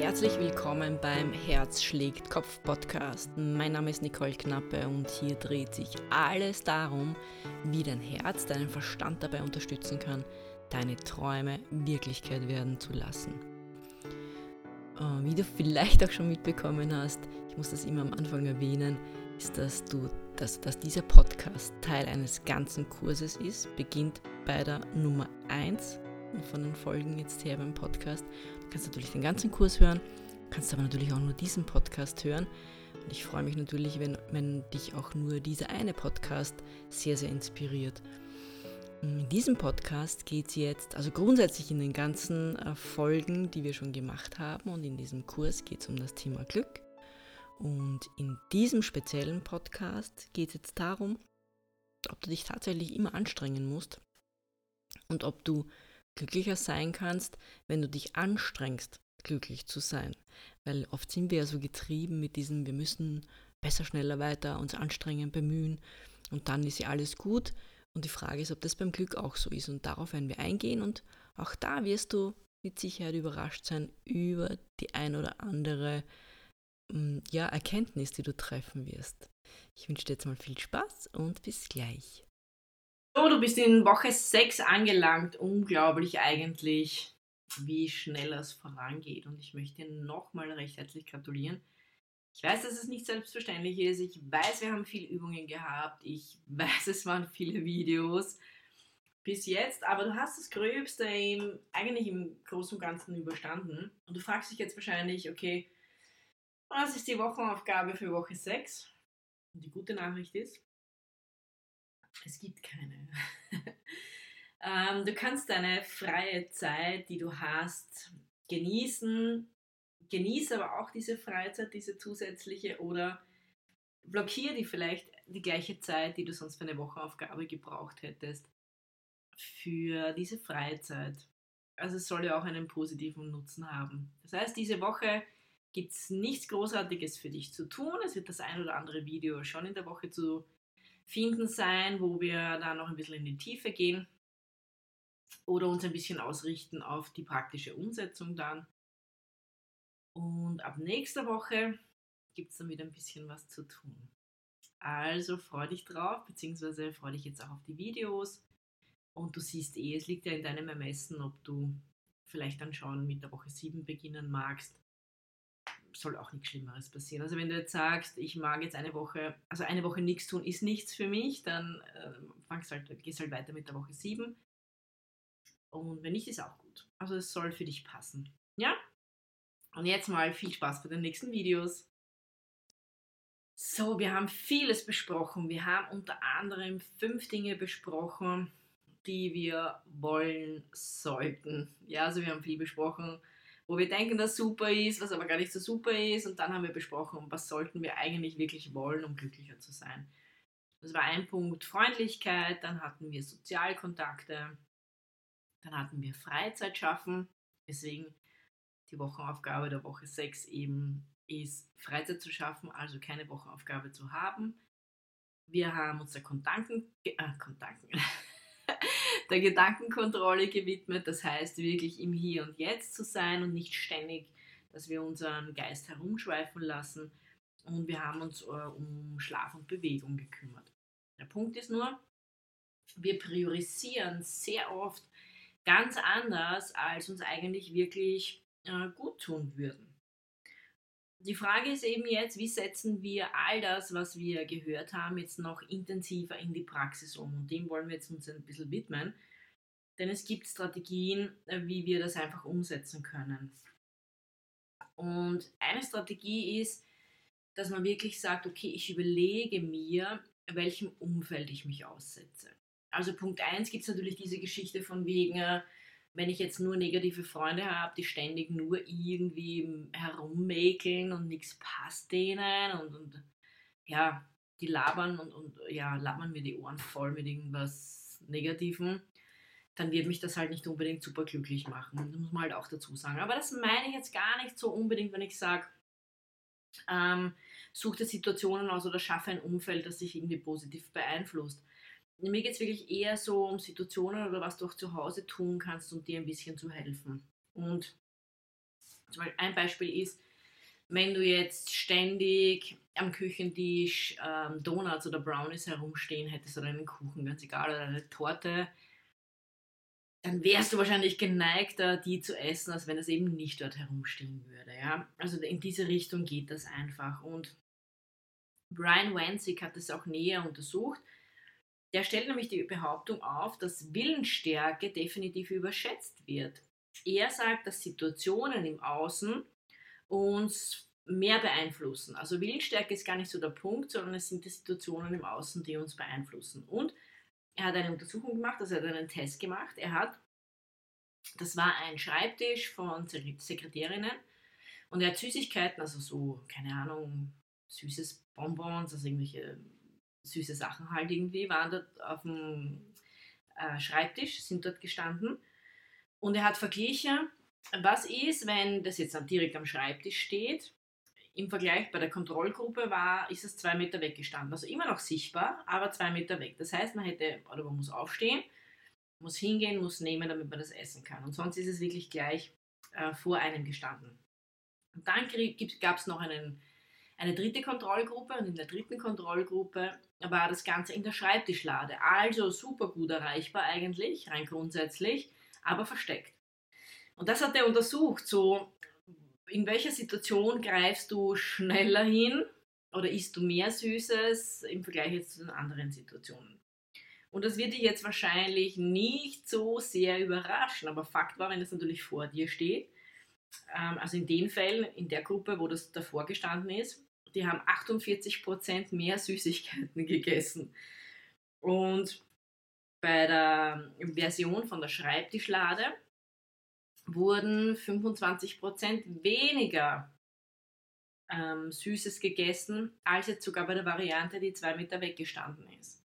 Herzlich willkommen beim Herz schlägt Kopf Podcast. Mein Name ist Nicole Knappe und hier dreht sich alles darum, wie dein Herz deinen Verstand dabei unterstützen kann, deine Träume Wirklichkeit werden zu lassen. Äh, wie du vielleicht auch schon mitbekommen hast, ich muss das immer am Anfang erwähnen, ist, dass, du, dass, dass dieser Podcast Teil eines ganzen Kurses ist, beginnt bei der Nummer 1 von den Folgen jetzt her beim Podcast. Du kannst natürlich den ganzen Kurs hören, kannst aber natürlich auch nur diesen Podcast hören. Und ich freue mich natürlich, wenn, wenn dich auch nur dieser eine Podcast sehr, sehr inspiriert. In diesem Podcast geht es jetzt, also grundsätzlich in den ganzen äh, Folgen, die wir schon gemacht haben und in diesem Kurs geht es um das Thema Glück. Und in diesem speziellen Podcast geht es jetzt darum, ob du dich tatsächlich immer anstrengen musst und ob du glücklicher sein kannst, wenn du dich anstrengst, glücklich zu sein. Weil oft sind wir ja so getrieben mit diesem, wir müssen besser, schneller, weiter uns anstrengen, bemühen und dann ist ja alles gut. Und die Frage ist, ob das beim Glück auch so ist. Und darauf werden wir eingehen und auch da wirst du mit Sicherheit überrascht sein über die ein oder andere mm, ja, Erkenntnis, die du treffen wirst. Ich wünsche dir jetzt mal viel Spaß und bis gleich. So, du bist in Woche 6 angelangt. Unglaublich eigentlich, wie schnell es vorangeht. Und ich möchte dir nochmal recht herzlich gratulieren. Ich weiß, dass es nicht selbstverständlich ist. Ich weiß, wir haben viele Übungen gehabt. Ich weiß, es waren viele Videos bis jetzt. Aber du hast das Gröbste im, eigentlich im Großen und Ganzen überstanden. Und du fragst dich jetzt wahrscheinlich, okay, was ist die Wochenaufgabe für Woche 6? Und die gute Nachricht ist, es gibt keine. ähm, du kannst deine freie Zeit, die du hast, genießen. Genieße aber auch diese Freizeit, diese zusätzliche oder blockiere die vielleicht die gleiche Zeit, die du sonst für eine Wochenaufgabe gebraucht hättest, für diese Freizeit. Also es soll ja auch einen positiven Nutzen haben. Das heißt, diese Woche gibt es nichts Großartiges für dich zu tun. Es wird das ein oder andere Video schon in der Woche zu finden sein, wo wir da noch ein bisschen in die Tiefe gehen oder uns ein bisschen ausrichten auf die praktische Umsetzung dann. Und ab nächster Woche gibt es dann wieder ein bisschen was zu tun. Also freu dich drauf, beziehungsweise freu dich jetzt auch auf die Videos. Und du siehst eh, es liegt ja in deinem Ermessen, ob du vielleicht dann schon mit der Woche 7 beginnen magst soll auch nichts Schlimmeres passieren. Also wenn du jetzt sagst, ich mag jetzt eine Woche, also eine Woche nichts tun ist nichts für mich, dann äh, fangst halt, gehst halt weiter mit der Woche 7. Und wenn nicht, ist auch gut. Also es soll für dich passen. Ja? Und jetzt mal viel Spaß bei den nächsten Videos. So, wir haben vieles besprochen. Wir haben unter anderem fünf Dinge besprochen, die wir wollen sollten. Ja, also wir haben viel besprochen wo wir denken, dass super ist, was aber gar nicht so super ist. Und dann haben wir besprochen, was sollten wir eigentlich wirklich wollen, um glücklicher zu sein. Das war ein Punkt Freundlichkeit, dann hatten wir Sozialkontakte, dann hatten wir Freizeit schaffen, deswegen die Wochenaufgabe der Woche 6 eben ist, Freizeit zu schaffen, also keine Wochenaufgabe zu haben. Wir haben uns der Kontanken, äh, Kontanken, der Gedankenkontrolle gewidmet. Das heißt, wirklich im Hier und Jetzt zu sein und nicht ständig, dass wir unseren Geist herumschweifen lassen. Und wir haben uns äh, um Schlaf und Bewegung gekümmert. Der Punkt ist nur, wir priorisieren sehr oft ganz anders, als uns eigentlich wirklich äh, gut tun würden. Die Frage ist eben jetzt, wie setzen wir all das, was wir gehört haben, jetzt noch intensiver in die Praxis um? Und dem wollen wir jetzt uns ein bisschen widmen. Denn es gibt Strategien, äh, wie wir das einfach umsetzen können. Und eine Strategie ist, dass man wirklich sagt, okay, ich überlege mir, welchem Umfeld ich mich aussetze. Also Punkt 1 gibt es natürlich diese Geschichte von wegen, äh, wenn ich jetzt nur negative Freunde habe, die ständig nur irgendwie herummäkeln und nichts passt denen und, und ja, die labern und, und ja, labern mir die Ohren voll mit irgendwas Negativem, dann wird mich das halt nicht unbedingt super glücklich machen. Das muss man halt auch dazu sagen. Aber das meine ich jetzt gar nicht so unbedingt, wenn ich sage, ähm, such dir Situationen aus oder schaffe ein Umfeld, das dich irgendwie positiv beeinflusst. Mir geht es wirklich eher so um Situationen oder was du auch zu Hause tun kannst, um dir ein bisschen zu helfen. Und Zum Beispiel ein Beispiel ist, wenn du jetzt ständig am Küchentisch ähm, Donuts oder Brownies herumstehen hättest oder einen Kuchen, ganz egal, oder eine Torte, dann wärst du wahrscheinlich geneigter, die zu essen, als wenn es eben nicht dort herumstehen würde. Ja? Also in diese Richtung geht das einfach. Und Brian Wanzig hat das auch näher untersucht. Der stellt nämlich die Behauptung auf, dass Willensstärke definitiv überschätzt wird. Er sagt, dass Situationen im Außen uns mehr beeinflussen. Also Willensstärke ist gar nicht so der Punkt, sondern es sind die Situationen im Außen, die uns beeinflussen. Und er hat eine Untersuchung gemacht, also er hat einen Test gemacht. Er hat, das war ein Schreibtisch von Sekretärinnen und er hat Süßigkeiten, also so, keine Ahnung, süßes Bonbons, also irgendwelche süße Sachen halt irgendwie, waren dort auf dem äh, Schreibtisch, sind dort gestanden. Und er hat verglichen, was ist, wenn das jetzt direkt am Schreibtisch steht. Im Vergleich bei der Kontrollgruppe war, ist es zwei Meter weggestanden. Also immer noch sichtbar, aber zwei Meter weg. Das heißt, man hätte, oder man muss aufstehen, muss hingehen, muss nehmen, damit man das essen kann. Und sonst ist es wirklich gleich äh, vor einem gestanden. Und dann gab es noch einen eine dritte Kontrollgruppe und in der dritten Kontrollgruppe war das Ganze in der Schreibtischlade. Also super gut erreichbar eigentlich, rein grundsätzlich, aber versteckt. Und das hat er untersucht, so in welcher Situation greifst du schneller hin oder isst du mehr Süßes im Vergleich jetzt zu den anderen Situationen. Und das wird dich jetzt wahrscheinlich nicht so sehr überraschen, aber Fakt war, wenn es natürlich vor dir steht, ähm, also in den Fällen, in der Gruppe, wo das davor gestanden ist, die haben 48% mehr Süßigkeiten gegessen. Und bei der Version von der Schreibtischlade wurden 25% weniger ähm, Süßes gegessen, als jetzt sogar bei der Variante, die zwei Meter weggestanden ist.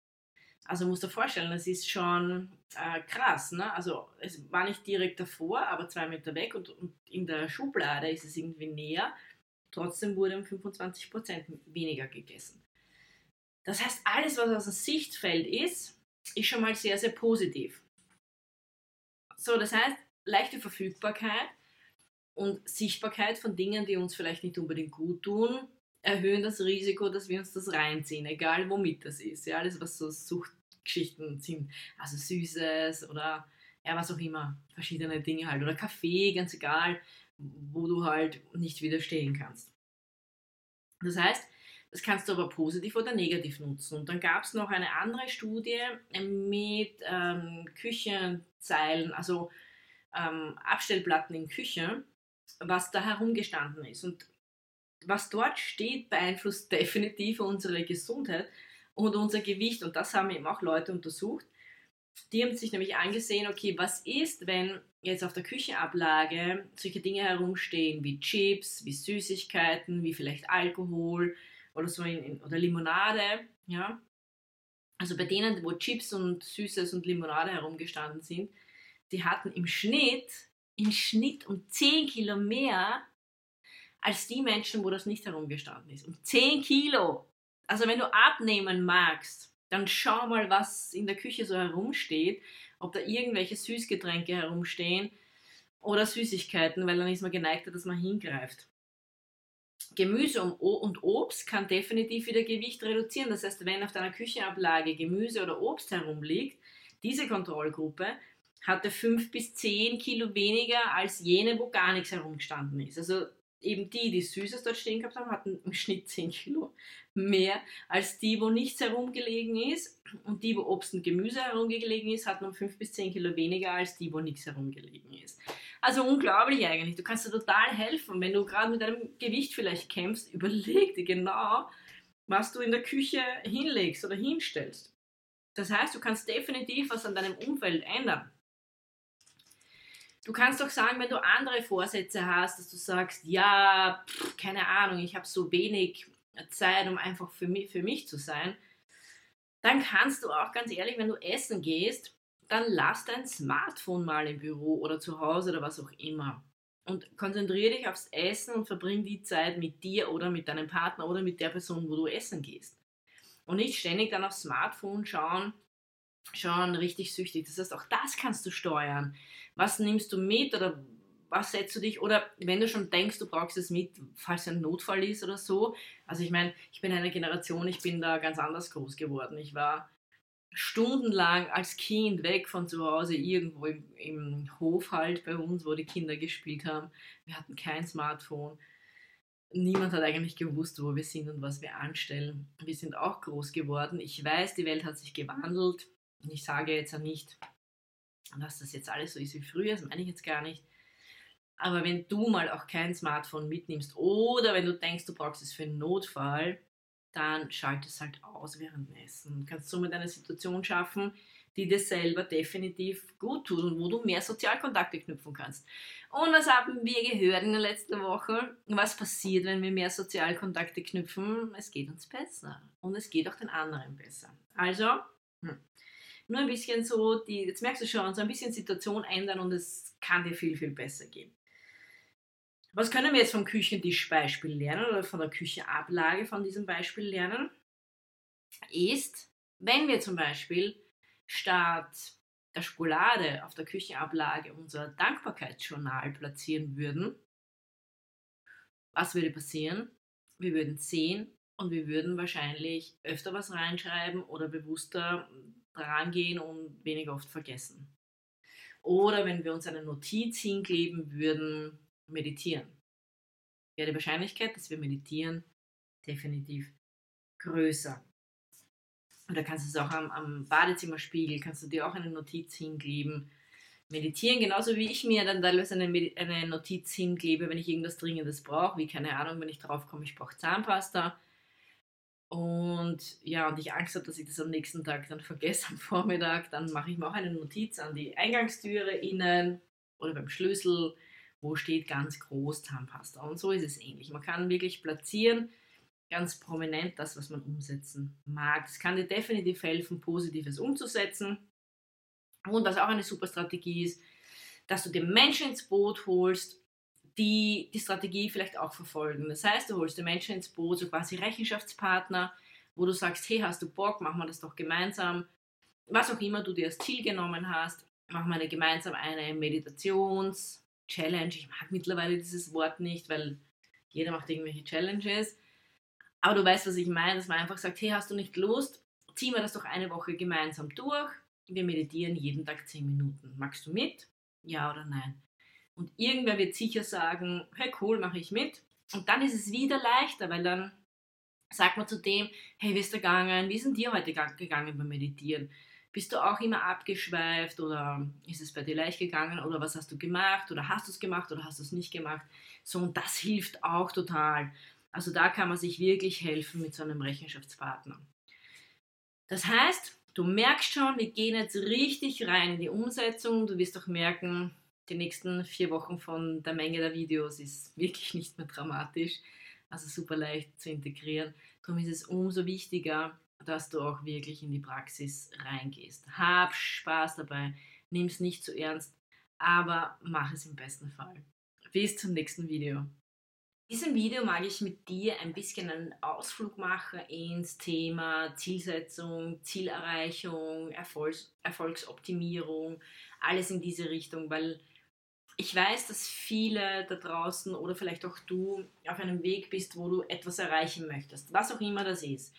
Also musst du dir vorstellen, das ist schon äh, krass. Ne? Also es war nicht direkt davor, aber zwei Meter weg und, und in der Schublade ist es irgendwie näher. Trotzdem wurde um 25% weniger gegessen. Das heißt, alles, was aus dem Sichtfeld ist, ist schon mal sehr, sehr positiv. So, das heißt, leichte Verfügbarkeit und Sichtbarkeit von Dingen, die uns vielleicht nicht unbedingt gut tun, erhöhen das Risiko, dass wir uns das reinziehen, egal womit das ist. Ja, alles, was so Suchtgeschichten sind, also Süßes oder ja, was auch immer, verschiedene Dinge halt. Oder Kaffee, ganz egal wo du halt nicht widerstehen kannst. Das heißt, das kannst du aber positiv oder negativ nutzen. Und dann gab es noch eine andere Studie mit ähm, Küchenzeilen, also ähm, Abstellplatten in Küche, was da herumgestanden ist. Und was dort steht, beeinflusst definitiv unsere Gesundheit und unser Gewicht. Und das haben eben auch Leute untersucht. Die haben sich nämlich angesehen, okay, was ist, wenn jetzt auf der Küchenablage solche Dinge herumstehen wie Chips, wie Süßigkeiten, wie vielleicht Alkohol oder so in, in, oder Limonade, ja. Also bei denen, wo Chips und Süßes und Limonade herumgestanden sind, die hatten im Schnitt, im Schnitt um 10 Kilo mehr als die Menschen, wo das nicht herumgestanden ist. Um 10 Kilo! Also wenn du abnehmen magst, dann schau mal, was in der Küche so herumsteht ob da irgendwelche Süßgetränke herumstehen oder Süßigkeiten, weil dann ist man geneigt, dass man hingreift. Gemüse und Obst kann definitiv wieder Gewicht reduzieren. Das heißt, wenn auf deiner Küchenablage Gemüse oder Obst herumliegt, diese Kontrollgruppe hatte 5 bis 10 Kilo weniger als jene, wo gar nichts herumgestanden ist. Also eben die, die Süßes dort stehen gehabt haben, hatten im Schnitt 10 Kilo mehr als die, wo nichts herumgelegen ist. Und die, wo Obst und Gemüse herumgelegen ist, hatten um 5 bis 10 Kilo weniger als die, wo nichts herumgelegen ist. Also unglaublich eigentlich. Du kannst dir total helfen, wenn du gerade mit deinem Gewicht vielleicht kämpfst. Überleg dir genau, was du in der Küche hinlegst oder hinstellst. Das heißt, du kannst definitiv was an deinem Umfeld ändern. Du kannst doch sagen, wenn du andere Vorsätze hast, dass du sagst, ja, pff, keine Ahnung, ich habe so wenig Zeit, um einfach für mich, für mich zu sein, dann kannst du auch ganz ehrlich, wenn du essen gehst, dann lass dein Smartphone mal im Büro oder zu Hause oder was auch immer. Und konzentriere dich aufs Essen und verbring die Zeit mit dir oder mit deinem Partner oder mit der Person, wo du essen gehst. Und nicht ständig dann aufs Smartphone schauen, schon richtig süchtig. Das heißt, auch das kannst du steuern. Was nimmst du mit oder was setzt du dich? Oder wenn du schon denkst, du brauchst es mit, falls ein Notfall ist oder so. Also ich meine, ich bin eine Generation, ich bin da ganz anders groß geworden. Ich war stundenlang als Kind weg von zu Hause, irgendwo im, im Hof halt bei uns, wo die Kinder gespielt haben. Wir hatten kein Smartphone. Niemand hat eigentlich gewusst, wo wir sind und was wir anstellen. Wir sind auch groß geworden. Ich weiß, die Welt hat sich gewandelt. Ich sage jetzt ja nicht, dass das jetzt alles so ist wie früher, das meine ich jetzt gar nicht. Aber wenn du mal auch kein Smartphone mitnimmst oder wenn du denkst, du brauchst es für einen Notfall, dann schalt es halt aus während Essen. Du kannst somit eine Situation schaffen, die dir selber definitiv gut tut und wo du mehr Sozialkontakte knüpfen kannst. Und was haben wir gehört in der letzten Woche? Was passiert, wenn wir mehr Sozialkontakte knüpfen? Es geht uns besser und es geht auch den anderen besser. Also, hm. nur ein bisschen so, die, jetzt merkst du schon, so ein bisschen Situation ändern und es kann dir viel, viel besser gehen. Was können wir jetzt vom Küchentischbeispiel lernen oder von der Küchenablage von diesem Beispiel lernen? Ist, wenn wir zum Beispiel statt der Schokolade auf der Küchenablage unser Dankbarkeitsjournal platzieren würden, was würde passieren? Wir würden sehen und wir würden wahrscheinlich öfter was reinschreiben oder bewusster dran gehen und weniger oft vergessen. Oder wenn wir uns eine Notiz hinkleben würden, meditieren. Wäre die Wahrscheinlichkeit, dass wir meditieren, definitiv größer. Oder kannst du es auch am, am Badezimmerspiegel, kannst du dir auch eine Notiz hinkleben. Meditieren, genauso wie ich mir dann teilweise eine, eine Notiz hinklebe, wenn ich irgendwas Dringendes brauche, wie keine Ahnung, wenn ich drauf komme, ich brauche Zahnpasta. Und ja, und ich Angst habe, dass ich das am nächsten Tag dann vergesse am Vormittag, dann mache ich mir auch eine Notiz an die Eingangstüre innen oder beim Schlüssel wo steht ganz groß Zahnpasta. Und so ist es ähnlich. Man kann wirklich platzieren, ganz prominent das, was man umsetzen mag. Es kann dir definitiv helfen, Positives umzusetzen. Und was auch eine super Strategie ist, dass du dir Menschen ins Boot holst, die die Strategie vielleicht auch verfolgen. Das heißt, du holst dir Menschen ins Boot, so quasi Rechenschaftspartner, wo du sagst, hey, hast du Bock, machen wir das doch gemeinsam. Was auch immer du dir als Ziel genommen hast, machen wir eine gemeinsam eine Meditations- Challenge. Ich mag mittlerweile dieses Wort nicht, weil jeder macht irgendwelche Challenges. Aber du weißt, was ich meine, dass man einfach sagt, hey, hast du nicht Lust? Ziehen wir das doch eine Woche gemeinsam durch. Wir meditieren jeden Tag 10 Minuten. Magst du mit? Ja oder nein? Und irgendwer wird sicher sagen, hey cool, mache ich mit. Und dann ist es wieder leichter, weil dann sagt man zu dem, hey, wie ist der gegangen? Wie sind dir heute gegangen beim Meditieren? Bist du auch immer abgeschweift oder ist es bei dir leicht gegangen oder was hast du gemacht oder hast du es gemacht oder hast du es nicht gemacht? So, und das hilft auch total. Also da kann man sich wirklich helfen mit so einem Rechenschaftspartner. Das heißt, du merkst schon, wir gehen jetzt richtig rein in die Umsetzung. Du wirst auch merken, die nächsten vier Wochen von der Menge der Videos ist wirklich nicht mehr dramatisch. Also super leicht zu integrieren. Darum ist es umso wichtiger, dass du auch wirklich in die Praxis reingehst. Hab Spaß dabei, nimm es nicht zu ernst, aber mach es im besten Fall. Bis zum nächsten Video. In diesem Video mag ich mit dir ein bisschen einen Ausflug machen ins Thema Zielsetzung, Zielerreichung, Erfolgs Erfolgsoptimierung, alles in diese Richtung, weil ich weiß, dass viele da draußen oder vielleicht auch du auf einem Weg bist, wo du etwas erreichen möchtest, was auch immer das ist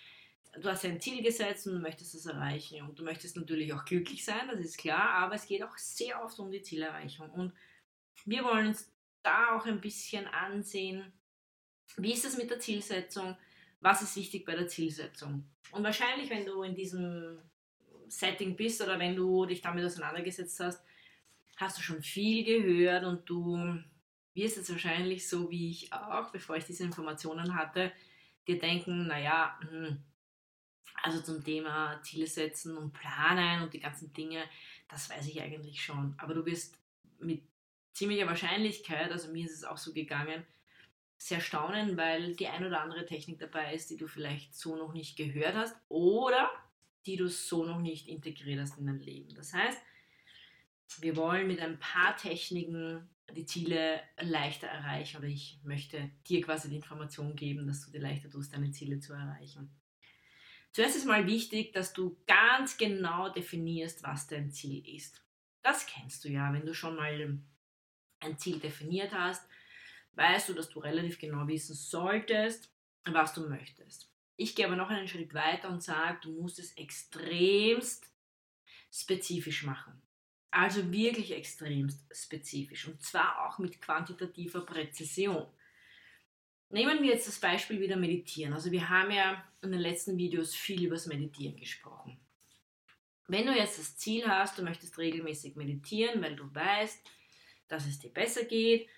du hast ein Ziel gesetzt und möchtest es erreichen. Und du möchtest natürlich auch glücklich sein, das ist klar, aber es geht auch sehr oft um die Zielerreichung. Und wir wollen uns da auch ein bisschen ansehen, wie ist es mit der Zielsetzung, was ist wichtig bei der Zielsetzung. Und wahrscheinlich, wenn du in diesem Setting bist oder wenn du dich damit auseinandergesetzt hast, hast du schon viel gehört und du wirst jetzt wahrscheinlich so wie ich auch, bevor ich diese Informationen hatte, dir denken, naja, hm, also zum Thema Ziele setzen und planen und die ganzen Dinge, das weiß ich eigentlich schon. Aber du wirst mit ziemlicher Wahrscheinlichkeit, also mir ist es auch so gegangen, sehr staunen, weil die ein oder andere Technik dabei ist, die du vielleicht so noch nicht gehört hast oder die du so noch nicht integriert hast in dein Leben. Das heißt, wir wollen mit ein paar Techniken die Ziele leichter erreichen oder ich möchte dir quasi die Information geben, dass du dir leichter tust, deine Ziele zu erreichen. Zuerst ist mal wichtig, dass du ganz genau definierst, was dein Ziel ist. Das kennst du ja, wenn du schon mal ein Ziel definiert hast, weißt du, dass du relativ genau wissen solltest, was du möchtest. Ich gehe aber noch einen Schritt weiter und sage, du musst es extremst spezifisch machen. Also wirklich extremst spezifisch und zwar auch mit quantitativer Präzision. Nehmen wir jetzt das Beispiel wieder Meditieren. Also wir haben ja in den letzten Videos viel über das Meditieren gesprochen. Wenn du jetzt das Ziel hast, du möchtest regelmäßig meditieren, weil du weißt, dass es dir besser geht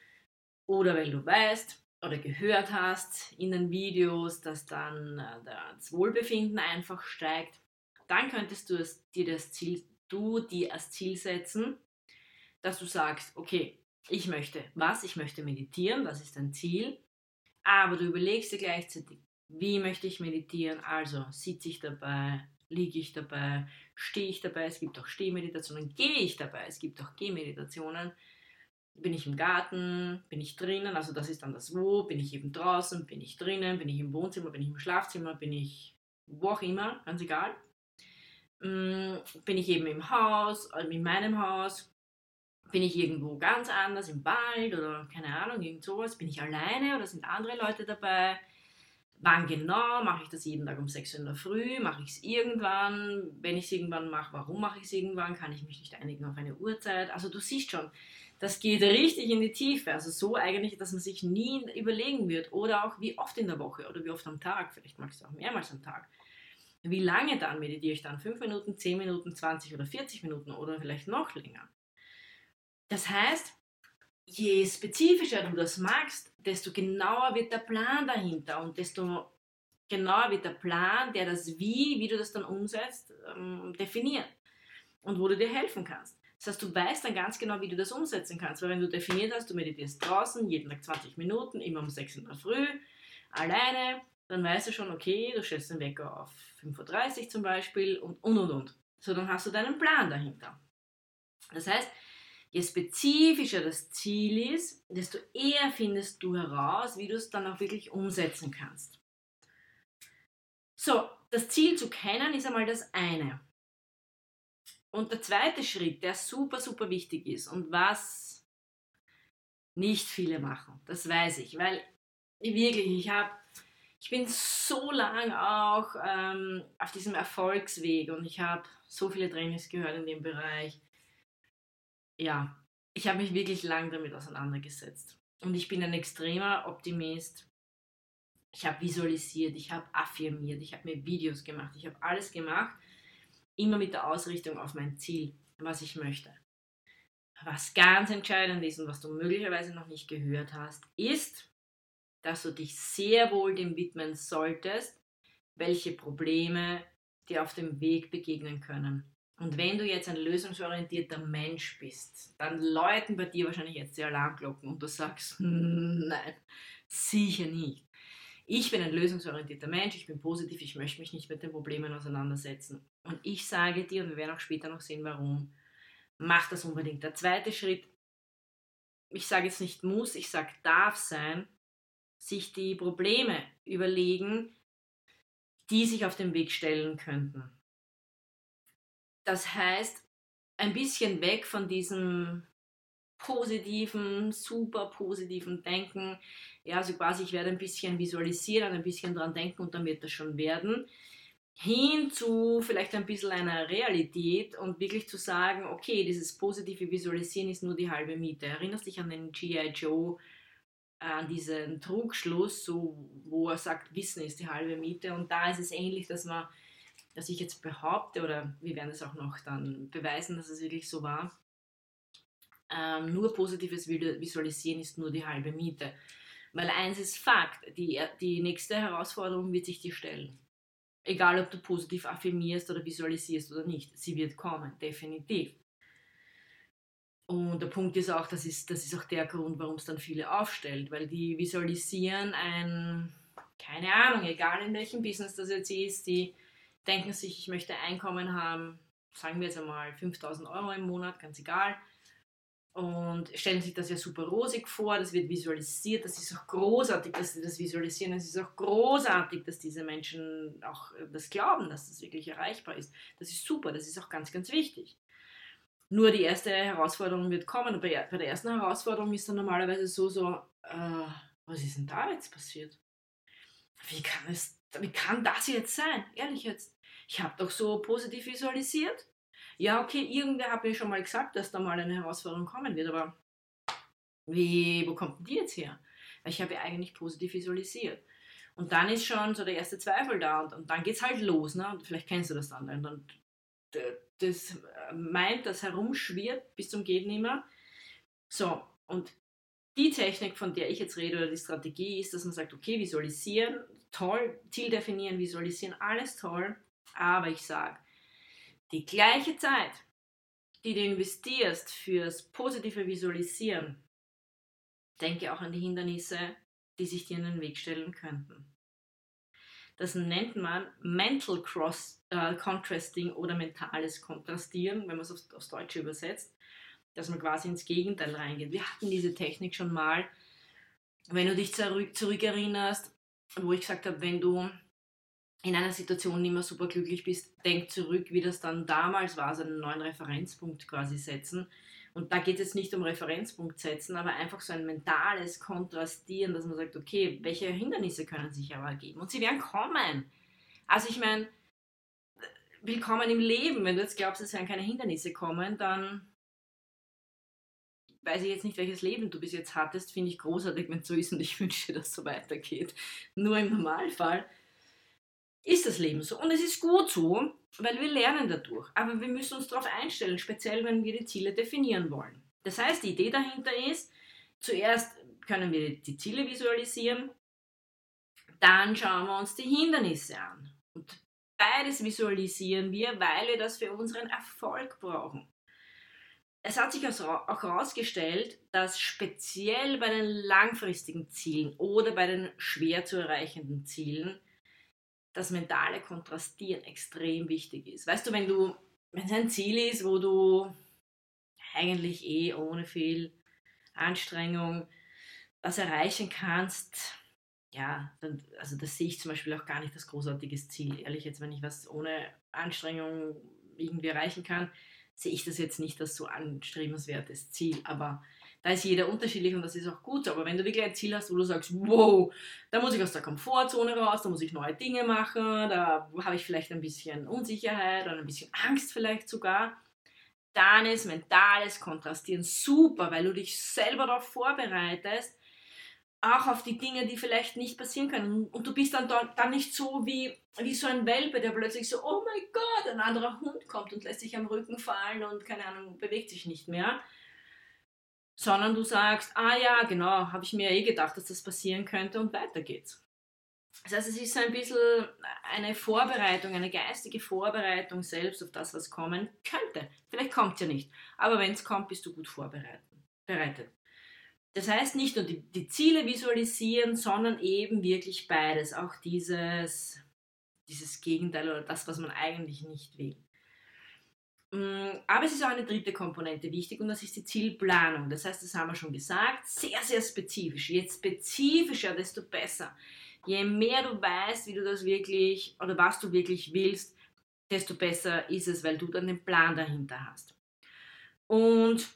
oder weil du weißt oder gehört hast in den Videos, dass dann äh, das Wohlbefinden einfach steigt, dann könntest du es, dir das Ziel, du dir als Ziel setzen, dass du sagst, okay, ich möchte was, ich möchte meditieren, das ist dein Ziel, aber du überlegst dir gleichzeitig, wie möchte ich meditieren, also sitze ich dabei, liege ich dabei, stehe ich dabei, es gibt auch Stehmeditationen, gehe ich dabei, es gibt auch Gehmeditationen, bin ich im Garten, bin ich drinnen, also das ist dann das Wo, bin ich eben draußen, bin ich drinnen, bin ich im Wohnzimmer, bin ich im Schlafzimmer, bin ich wo auch immer, ganz egal. Mm, bin ich eben im Haus, in meinem Haus, bin ich irgendwo ganz anders, im Wald oder keine Ahnung, irgend sowas, bin ich alleine oder sind andere Leute dabei? Wann genau? Mache ich das jeden Tag um 6 Uhr in der Früh? Mache ich es irgendwann? Wenn ich es irgendwann mache, warum mache ich es irgendwann? Kann ich mich nicht einigen auf eine Uhrzeit? Also du siehst schon, das geht richtig in die Tiefe. Also so eigentlich, dass man sich nie überlegen wird. Oder auch wie oft in der Woche oder wie oft am Tag. Vielleicht magst du auch mehrmals am Tag. Wie lange dann meditiere ich dann? 5 Minuten, 10 Minuten, 20 oder 40 Minuten oder vielleicht noch länger. Das heißt, je spezifischer du das magst, desto genauer wird der Plan dahinter und desto genauer wird der Plan, der das Wie, wie du das dann umsetzt, ähm, definiert und wo du dir helfen kannst. Das heißt, du weißt dann ganz genau, wie du das umsetzen kannst. Weil wenn du definiert hast, du meditierst draußen, jeden Tag 20 Minuten, immer um 6 in der Früh, alleine, dann weißt du schon, okay, du stellst den Wecker auf 5.30 Uhr zum Beispiel und und und und. So, dann hast du deinen Plan dahinter. Das heißt, je spezifischer das Ziel ist, desto eher findest du heraus, wie du es dann auch wirklich umsetzen kannst. So, das Ziel zu kennen ist einmal das eine. Und der zweite Schritt, der super, super wichtig ist und was nicht viele machen, das weiß ich, weil wirklich, ich habe, ich bin so lang auch ähm, auf diesem Erfolgsweg und ich habe so viele Trainings gehört in dem Bereich. Ja, ich habe mich wirklich lang damit auseinandergesetzt. Und ich bin ein extremer Optimist. Ich habe visualisiert, ich habe affirmiert, ich habe mir Videos gemacht, ich habe alles gemacht immer mit der Ausrichtung auf mein Ziel, was ich möchte. Was ganz entscheidend ist und was du möglicherweise noch nicht gehört hast, ist, dass du dich sehr wohl dem widmen solltest, welche Probleme dir auf dem Weg begegnen können. Und wenn du jetzt ein lösungsorientierter Mensch bist, dann läuten bei dir wahrscheinlich jetzt die Alarmglocken und du sagst, nein, sicher nicht. Ich bin ein lösungsorientierter Mensch, ich bin positiv, ich möchte mich nicht mit den Problemen auseinandersetzen. Und ich sage dir, und wir werden auch später noch sehen, warum, mach das unbedingt. Der zweite Schritt, ich sage jetzt nicht muss, ich sage darf sein, sich die Probleme überlegen, die sich auf den Weg stellen könnten. Das heißt, ein bisschen weg von diesem positiven, super positiven Denken. Ja, also quasi, ich werde ein bisschen visualisieren, ein bisschen dran denken und dann wird das schon werden. Hin zu vielleicht ein bisschen einer Realität und wirklich zu sagen, okay, dieses positive Visualisieren ist nur die halbe Miete. Erinnerst dich an den G.I. Joe, äh, an diesen Trugschluss, so, wo er sagt, Wissen ist die halbe Miete. Und da ist es ähnlich, dass man, dass ich jetzt behaupte, oder wir werden es auch noch dann beweisen, dass es wirklich so war, ähm, nur positives Visualisieren ist nur die halbe Miete. Weil eins ist Fakt, die, die nächste Herausforderung wird sich dir stellen. Egal, ob du positiv affirmierst oder visualisierst oder nicht. Sie wird kommen, definitiv. Und der Punkt ist auch, das ist, das ist auch der Grund, warum es dann viele aufstellt, weil die visualisieren ein, keine Ahnung, egal in welchem Business das jetzt ist, die denken sich, ich möchte Einkommen haben, sagen wir jetzt einmal 5000 Euro im Monat, ganz egal und stellen sich das ja super rosig vor, das wird visualisiert, das ist auch großartig, dass sie das visualisieren, es ist auch großartig, dass diese Menschen auch äh, das glauben, dass das wirklich erreichbar ist. Das ist super, das ist auch ganz, ganz wichtig. Nur die erste Herausforderung wird kommen. bei, bei der ersten Herausforderung ist dann normalerweise so, so, äh, was ist denn da jetzt passiert? Wie kann, es, wie kann das jetzt sein? Ehrlich jetzt. Ich habe doch so positiv visualisiert. Ja, okay, irgendwer hat mir schon mal gesagt, dass da mal eine Herausforderung kommen wird, aber wie, wo kommt denn die jetzt her? Weil ich habe ja eigentlich positiv visualisiert. Und dann ist schon so der erste Zweifel da und, und dann geht es halt los. Ne? Und vielleicht kennst du das dann. Und das meint, das herumschwirrt bis zum Geht. So, und die Technik, von der ich jetzt rede, oder die Strategie ist, dass man sagt, okay, visualisieren, toll, Ziel definieren, visualisieren, alles toll, aber ich sage, die gleiche Zeit, die du investierst fürs positive Visualisieren, denke auch an die Hindernisse, die sich dir in den Weg stellen könnten. Das nennt man Mental Cross, äh, Contrasting oder mentales Kontrastieren, wenn man es aufs, aufs Deutsche übersetzt, dass man quasi ins Gegenteil reingeht. Wir hatten diese Technik schon mal, wenn du dich zurück, zurückerinnerst, wo ich gesagt habe, wenn du in einer Situation nicht mehr super glücklich bist, denk zurück, wie das dann damals war, also einen neuen Referenzpunkt quasi setzen und da geht es jetzt nicht um Referenzpunkt setzen, aber einfach so ein mentales Kontrastieren, dass man sagt, okay, welche Hindernisse können sich aber ergeben? Und sie werden kommen. Also ich meine, willkommen im Leben. Wenn du jetzt glaubst, es werden keine Hindernisse kommen, dann weiß ich jetzt nicht, welches Leben du bis jetzt hattest. Finde ich großartig, wenn es so ist und ich wünsche, dass es so weitergeht. Nur im Normalfall ist das Leben so. Und es ist gut so, weil wir lernen dadurch. Aber wir müssen uns darauf einstellen, speziell wenn wir die Ziele definieren wollen. Das heißt, die Idee dahinter ist, zuerst können wir die Ziele visualisieren, dann schauen wir uns die Hindernisse an. Und beides visualisieren wir, weil wir das für unseren Erfolg brauchen. Es hat sich auch herausgestellt, dass speziell bei den langfristigen Zielen oder bei den schwer zu erreichenden Zielen das mentale Kontrastieren extrem wichtig ist. Weißt du, wenn du, wenn es ein Ziel ist, wo du eigentlich eh ohne viel Anstrengung was erreichen kannst, ja, dann, also das sehe ich zum Beispiel auch gar nicht als großartiges Ziel. Ehrlich jetzt, wenn ich was ohne Anstrengung irgendwie erreichen kann, sehe ich das jetzt nicht als so anstrebenswertes Ziel. Aber da ist jeder unterschiedlich und das ist auch gut. Aber wenn du wirklich ein Ziel hast, wo du sagst, wow, da muss ich aus der Komfortzone raus, da muss ich neue Dinge machen, da habe ich vielleicht ein bisschen Unsicherheit oder ein bisschen Angst vielleicht sogar, dann ist mentales Kontrastieren super, weil du dich selber darauf vorbereitest, auch auf die Dinge, die vielleicht nicht passieren können. Und du bist dann, dann nicht so wie, wie so ein Welpe, der plötzlich so, oh mein Gott, ein anderer Hund kommt und lässt sich am Rücken fallen und keine Ahnung, bewegt sich nicht mehr sondern du sagst, ah ja, genau, habe ich mir eh gedacht, dass das passieren könnte und weiter geht's. Das heißt, es ist so ein bisschen eine Vorbereitung, eine geistige Vorbereitung selbst auf das, was kommen könnte. Vielleicht kommt es ja nicht, aber wenn es kommt, bist du gut vorbereitet. Das heißt, nicht nur die, die Ziele visualisieren, sondern eben wirklich beides, auch dieses, dieses Gegenteil oder das, was man eigentlich nicht will. Mm, aber es ist auch eine dritte Komponente wichtig und das ist die Zielplanung. Das heißt, das haben wir schon gesagt, sehr, sehr spezifisch. Je spezifischer, desto besser. Je mehr du weißt, wie du das wirklich oder was du wirklich willst, desto besser ist es, weil du dann den Plan dahinter hast. Und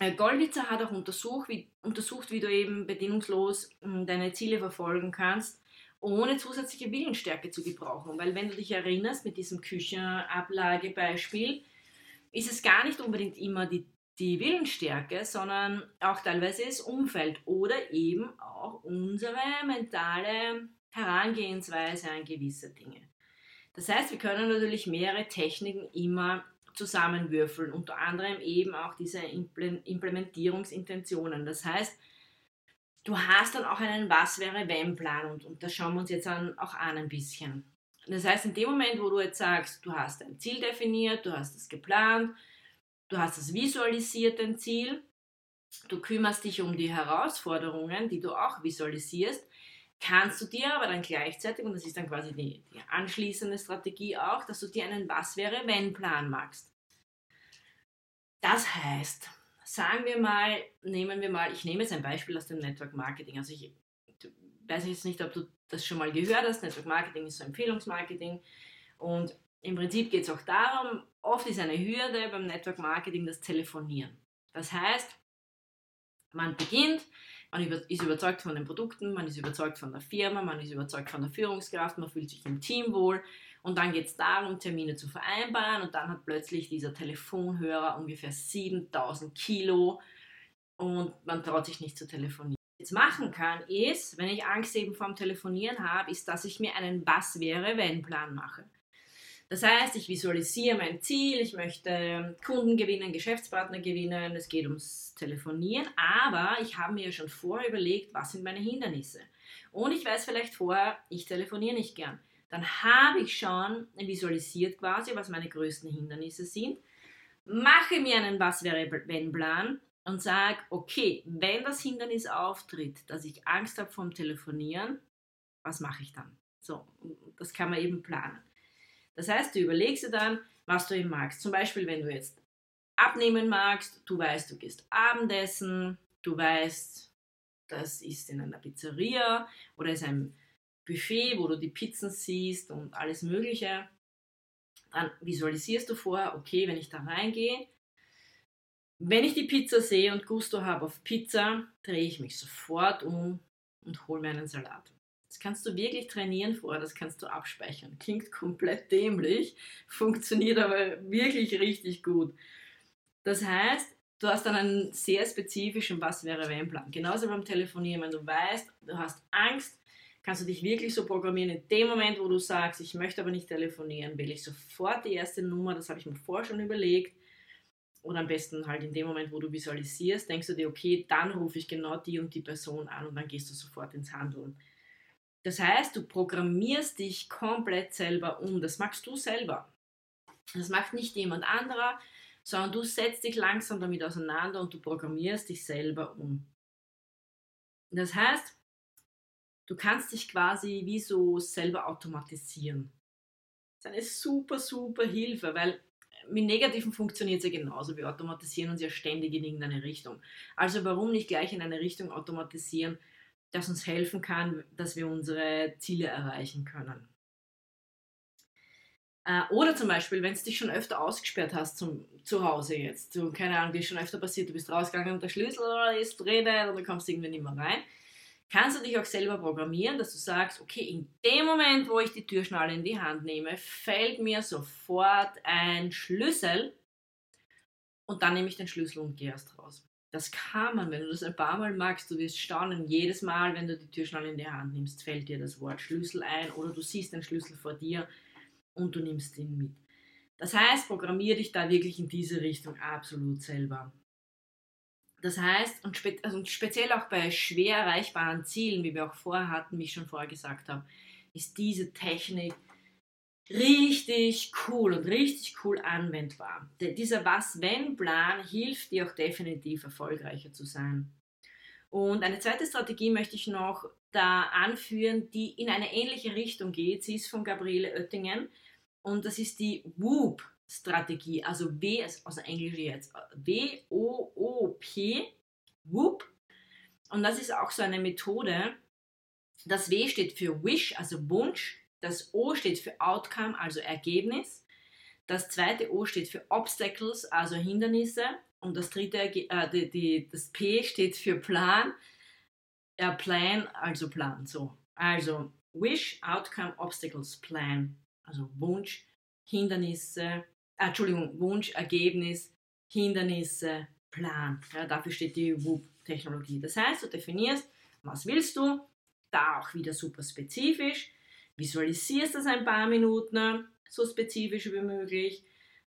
äh, Goldwitzer hat auch untersucht wie, untersucht, wie du eben bedingungslos mm, deine Ziele verfolgen kannst ohne zusätzliche Willensstärke zu gebrauchen. Weil wenn du dich erinnerst mit diesem Küchenablagebeispiel, ist es gar nicht unbedingt immer die, die Willensstärke, sondern auch teilweise das Umfeld oder eben auch unsere mentale Herangehensweise an gewisse Dinge. Das heißt, wir können natürlich mehrere Techniken immer zusammenwürfeln, unter anderem eben auch diese Implementierungsintentionen. Das heißt, du hast dann auch einen Was wäre wenn Plan und, und das schauen wir uns jetzt an, auch an ein bisschen. Das heißt, in dem Moment, wo du jetzt sagst, du hast ein Ziel definiert, du hast es geplant, du hast es visualisiert, dein Ziel, du kümmerst dich um die Herausforderungen, die du auch visualisierst, kannst du dir aber dann gleichzeitig, und das ist dann quasi die, die anschließende Strategie auch, dass du dir einen Was wäre wenn Plan machst. Das heißt, sagen wir mal, nehmen wir mal, ich nehme jetzt ein Beispiel aus dem Network Marketing. Also ich weiß jetzt nicht, ob du das schon mal gehört hast. Network Marketing ist so Empfehlungsmarketing. Und im Prinzip geht es auch darum, oft ist eine Hürde beim Network Marketing das Telefonieren. Das heißt, man beginnt, man ist überzeugt von den Produkten, man ist überzeugt von der Firma, man ist überzeugt von der Führungskraft, man fühlt sich im Team wohl und dann geht es darum, Termine zu vereinbaren und dann hat plötzlich dieser Telefonhörer ungefähr 7000 Kilo und man traut sich nicht zu telefonieren. Jetzt machen kann ist, wenn ich Angst eben vorm Telefonieren habe, ist, dass ich mir einen Was wäre, wenn Plan mache. Das heißt, ich visualisiere mein Ziel, ich möchte Kunden gewinnen, Geschäftspartner gewinnen, es geht ums Telefonieren, aber ich habe mir schon vorher überlegt, was sind meine Hindernisse. Und ich weiß vielleicht vorher, ich telefoniere nicht gern. Dann habe ich schon visualisiert quasi, was meine größten Hindernisse sind, mache mir einen Was wäre wenn Plan und sage, okay, wenn das Hindernis auftritt, dass ich Angst habe vom Telefonieren, was mache ich dann? So, das kann man eben planen. Das heißt, du überlegst dir dann, was du eben magst. Zum Beispiel, wenn du jetzt abnehmen magst, du weißt, du gehst Abendessen, du weißt, das ist in einer Pizzeria oder ist ein Buffet, wo du die Pizzen siehst und alles Mögliche. Dann visualisierst du vorher, okay, wenn ich da reingehe, wenn ich die Pizza sehe und Gusto habe auf Pizza, drehe ich mich sofort um und hole mir einen Salat. Das kannst du wirklich trainieren vorher, das kannst du abspeichern. Klingt komplett dämlich, funktioniert aber wirklich richtig gut. Das heißt, du hast dann einen sehr spezifischen Was wäre wenn Plan. Genauso beim Telefonieren, wenn du weißt, du hast Angst, kannst du dich wirklich so programmieren. In dem Moment, wo du sagst, ich möchte aber nicht telefonieren, wähle ich sofort die erste Nummer, das habe ich mir vorher schon überlegt. Oder am besten halt in dem Moment, wo du visualisierst, denkst du dir, okay, dann rufe ich genau die und die Person an und dann gehst du sofort ins Handeln. Das heißt, du programmierst dich komplett selber um. Das machst du selber. Das macht nicht jemand anderer, sondern du setzt dich langsam damit auseinander und du programmierst dich selber um. Das heißt, du kannst dich quasi wie so selber automatisieren. Das ist eine super, super Hilfe, weil mit Negativen funktioniert es ja genauso. Wir automatisieren uns ja ständig in irgendeine Richtung. Also warum nicht gleich in eine Richtung automatisieren, das uns helfen kann, dass wir unsere Ziele erreichen können. Äh, oder zum Beispiel, wenn es dich schon öfter ausgesperrt hast zum, zu Hause jetzt, du, keine Ahnung, dir ist schon öfter passiert, du bist rausgegangen und der Schlüssel ist drin und du kommst irgendwie nicht mehr rein, kannst du dich auch selber programmieren, dass du sagst, okay, in dem Moment, wo ich die Türschnalle in die Hand nehme, fällt mir sofort ein Schlüssel und dann nehme ich den Schlüssel und gehe erst raus. Das kann man, wenn du das ein paar Mal magst, du wirst staunen. Jedes Mal, wenn du die Türschnalle in die Hand nimmst, fällt dir das Wort Schlüssel ein oder du siehst den Schlüssel vor dir und du nimmst ihn mit. Das heißt, programmier dich da wirklich in diese Richtung absolut selber. Das heißt, und, spe also speziell auch bei schwer erreichbaren Zielen, wie wir auch vorher hatten, wie ich schon vorher gesagt habe, ist diese Technik richtig cool und richtig cool anwendbar. Dieser Was-Wenn-Plan hilft dir auch definitiv erfolgreicher zu sein. Und eine zweite Strategie möchte ich noch da anführen, die in eine ähnliche Richtung geht. Sie ist von Gabriele Oettingen und das ist die WOOP-Strategie, also W, also Englisch jetzt, W-O-O-P, WOOP. Und das ist auch so eine Methode. Das W steht für Wish, also Wunsch. Das O steht für Outcome, also Ergebnis. Das zweite O steht für Obstacles, also Hindernisse. Und das dritte, äh, die, die, das P steht für Plan. Ja, Plan, also Plan. So. Also Wish, Outcome, Obstacles, Plan. Also Wunsch, Hindernisse, äh, Entschuldigung, Wunsch, Ergebnis, Hindernisse, Plan. Ja, dafür steht die WOOP-Technologie. Das heißt, du definierst, was willst du, da auch wieder super spezifisch visualisierst das ein paar Minuten, so spezifisch wie möglich,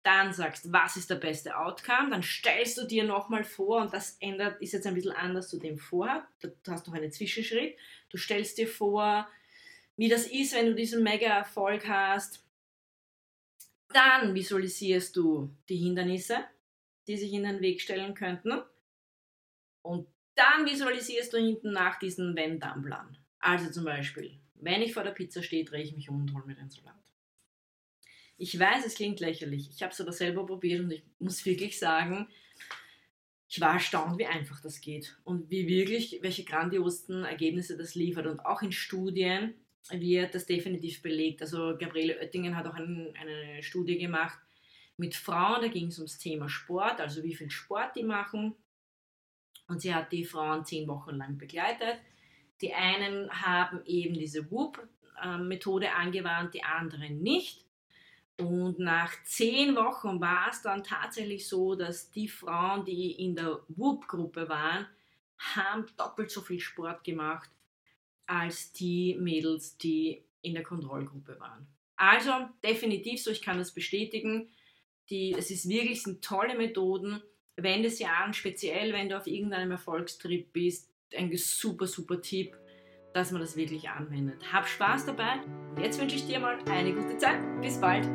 dann sagst, was ist der beste Outcome, dann stellst du dir nochmal vor, und das ändert, ist jetzt ein bisschen anders zu dem vorher, du hast noch einen Zwischenschritt, du stellst dir vor, wie das ist, wenn du diesen Mega-Erfolg hast, dann visualisierst du die Hindernisse, die sich in den Weg stellen könnten, und dann visualisierst du hinten nach diesen Wenn-Dann-Plan. Also zum Beispiel, wenn ich vor der Pizza stehe, drehe ich mich um und hole mir den Salat. Ich weiß, es klingt lächerlich. Ich habe es aber selber probiert und ich muss wirklich sagen, ich war erstaunt, wie einfach das geht und wie wirklich, welche grandiosen Ergebnisse das liefert. Und auch in Studien wird das definitiv belegt. Also Gabriele Oettingen hat auch ein, eine Studie gemacht mit Frauen, da ging es ums Thema Sport, also wie viel Sport die machen. Und sie hat die Frauen zehn Wochen lang begleitet. Die einen haben eben diese Whoop-Methode angewandt, die anderen nicht. Und nach zehn Wochen war es dann tatsächlich so, dass die Frauen, die in der Whoop-Gruppe waren, haben doppelt so viel Sport gemacht als die Mädels, die in der Kontrollgruppe waren. Also definitiv so, ich kann das bestätigen. Die, es ist wirklich sind tolle Methoden. Wende sie an, speziell wenn du auf irgendeinem Erfolgstrip bist. Ein super, super Tipp, dass man das wirklich anwendet. Hab Spaß dabei. Jetzt wünsche ich dir mal eine gute Zeit. Bis bald.